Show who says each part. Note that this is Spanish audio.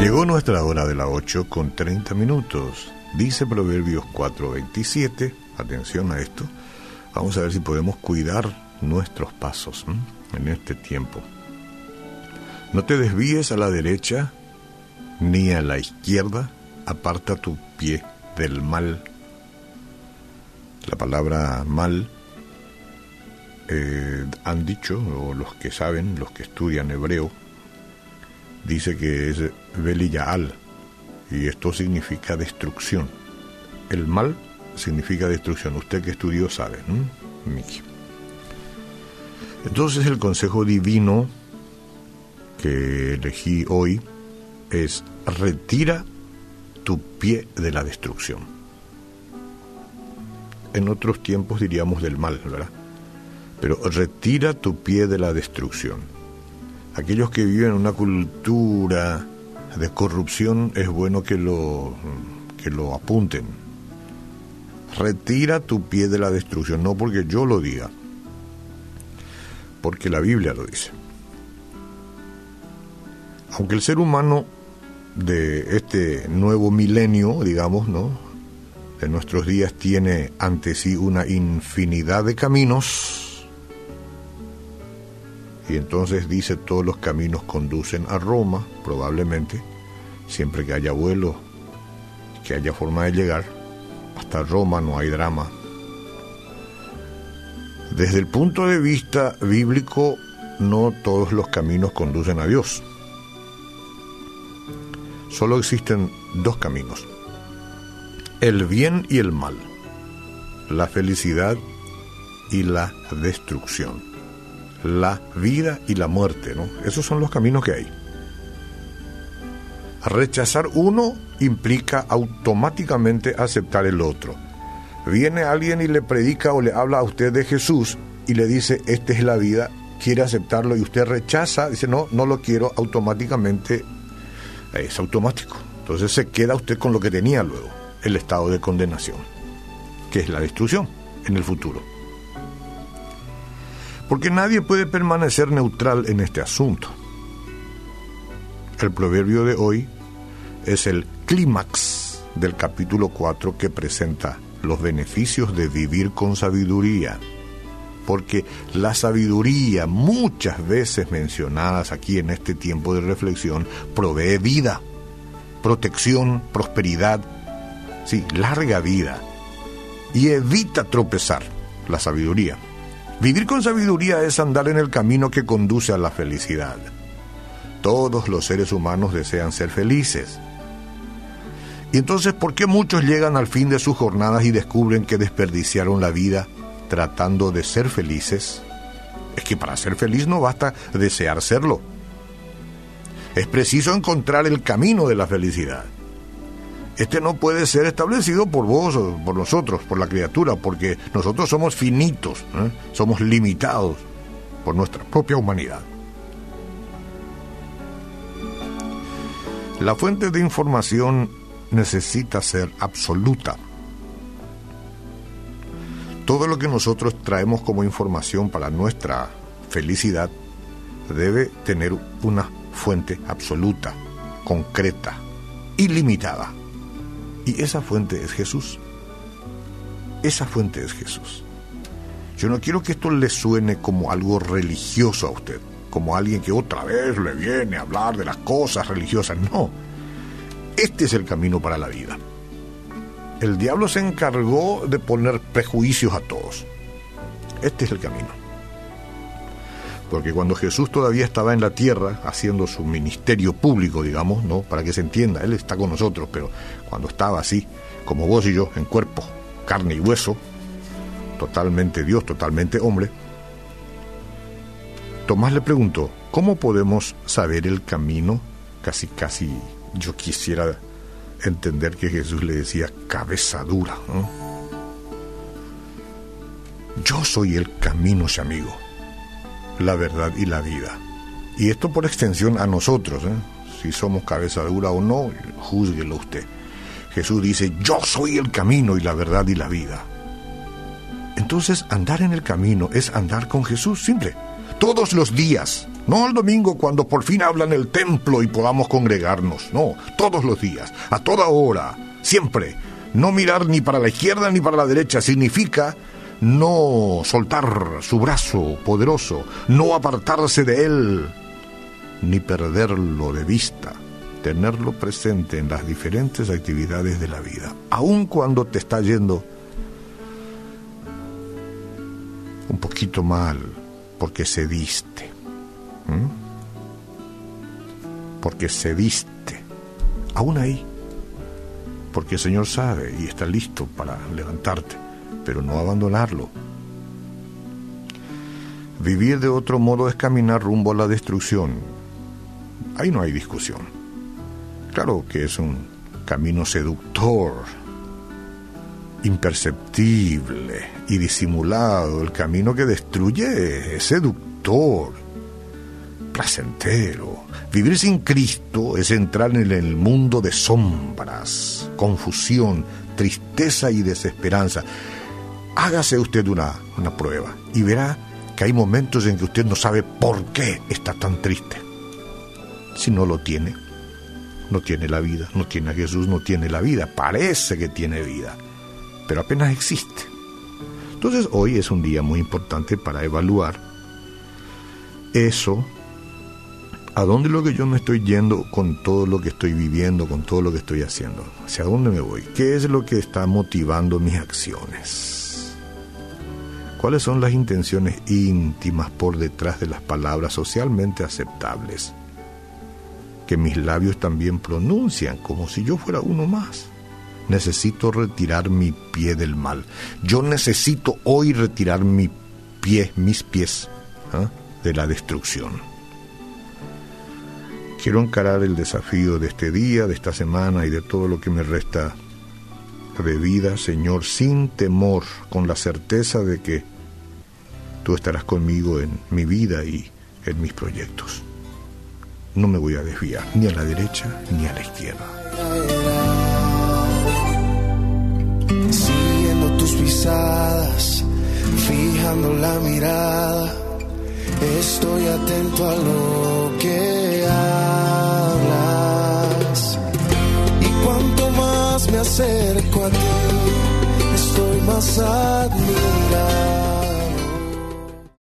Speaker 1: Llegó nuestra hora de la 8 con 30 minutos. Dice Proverbios 4:27, atención a esto, vamos a ver si podemos cuidar nuestros pasos en este tiempo. No te desvíes a la derecha ni a la izquierda, aparta tu pie del mal. La palabra mal eh, han dicho, o los que saben, los que estudian hebreo, dice que es Beliyaal, y esto significa destrucción. El mal significa destrucción. Usted que estudió sabe, ¿no? Miki. Entonces el consejo divino que elegí hoy es retira tu pie de la destrucción. En otros tiempos diríamos del mal, ¿verdad? Pero retira tu pie de la destrucción. Aquellos que viven en una cultura de corrupción es bueno que lo, que lo apunten. Retira tu pie de la destrucción, no porque yo lo diga, porque la Biblia lo dice. Aunque el ser humano de este nuevo milenio, digamos, ¿no? De nuestros días tiene ante sí una infinidad de caminos. Y entonces dice todos los caminos conducen a Roma, probablemente, siempre que haya vuelo, que haya forma de llegar. Hasta Roma no hay drama. Desde el punto de vista bíblico, no todos los caminos conducen a Dios. Solo existen dos caminos, el bien y el mal, la felicidad y la destrucción, la vida y la muerte, ¿no? Esos son los caminos que hay. Rechazar uno implica automáticamente aceptar el otro. Viene alguien y le predica o le habla a usted de Jesús y le dice, esta es la vida, quiere aceptarlo y usted rechaza, dice, no, no lo quiero, automáticamente es automático. Entonces se queda usted con lo que tenía luego, el estado de condenación, que es la destrucción en el futuro. Porque nadie puede permanecer neutral en este asunto. El proverbio de hoy es el clímax del capítulo 4 que presenta los beneficios de vivir con sabiduría. Porque la sabiduría, muchas veces mencionadas aquí en este tiempo de reflexión, provee vida, protección, prosperidad, sí, larga vida. Y evita tropezar la sabiduría. Vivir con sabiduría es andar en el camino que conduce a la felicidad. Todos los seres humanos desean ser felices. Y entonces, ¿por qué muchos llegan al fin de sus jornadas y descubren que desperdiciaron la vida tratando de ser felices? Es que para ser feliz no basta desear serlo. Es preciso encontrar el camino de la felicidad. Este no puede ser establecido por vos por nosotros, por la criatura, porque nosotros somos finitos, ¿eh? somos limitados por nuestra propia humanidad. La fuente de información necesita ser absoluta. Todo lo que nosotros traemos como información para nuestra felicidad debe tener una fuente absoluta, concreta, ilimitada. Y esa fuente es Jesús. Esa fuente es Jesús. Yo no quiero que esto le suene como algo religioso a usted, como alguien que otra vez le viene a hablar de las cosas religiosas. No, este es el camino para la vida. El diablo se encargó de poner prejuicios a todos. Este es el camino. Porque cuando Jesús todavía estaba en la tierra haciendo su ministerio público, digamos, ¿no? Para que se entienda, Él está con nosotros, pero cuando estaba así, como vos y yo, en cuerpo, carne y hueso, totalmente Dios, totalmente hombre, Tomás le preguntó, ¿cómo podemos saber el camino? Casi, casi yo quisiera entender que Jesús le decía cabeza dura. Yo soy el camino, amigo la verdad y la vida. Y esto por extensión a nosotros, ¿eh? si somos cabeza dura o no, júzguelo usted. Jesús dice, yo soy el camino y la verdad y la vida. Entonces andar en el camino es andar con Jesús, simple. Todos los días, no el domingo cuando por fin hablan el templo y podamos congregarnos, no, todos los días, a toda hora, siempre. No mirar ni para la izquierda ni para la derecha significa no soltar su brazo poderoso, no apartarse de él, ni perderlo de vista, tenerlo presente en las diferentes actividades de la vida, aun cuando te está yendo un poquito mal, porque cediste, porque cediste, aún ahí, porque el Señor sabe y está listo para levantarte pero no abandonarlo. Vivir de otro modo es caminar rumbo a la destrucción. Ahí no hay discusión. Claro que es un camino seductor, imperceptible y disimulado. El camino que destruye es seductor, placentero. Vivir sin Cristo es entrar en el mundo de sombras, confusión, tristeza y desesperanza hágase usted una, una prueba y verá que hay momentos en que usted no sabe por qué está tan triste. Si no lo tiene, no tiene la vida, no tiene a Jesús, no tiene la vida, parece que tiene vida, pero apenas existe. Entonces hoy es un día muy importante para evaluar eso, a dónde es lo que yo me estoy yendo con todo lo que estoy viviendo, con todo lo que estoy haciendo, hacia dónde me voy, qué es lo que está motivando mis acciones. ¿Cuáles son las intenciones íntimas por detrás de las palabras socialmente aceptables? Que mis labios también pronuncian como si yo fuera uno más. Necesito retirar mi pie del mal. Yo necesito hoy retirar mi pie, mis pies, ¿ah? de la destrucción. Quiero encarar el desafío de este día, de esta semana y de todo lo que me resta de vida, Señor, sin temor, con la certeza de que tú estarás conmigo en mi vida y en mis proyectos. No me voy a desviar ni a la derecha ni a la izquierda.
Speaker 2: Siguiendo tus pisadas, fijando la mirada, estoy atento a lo passado.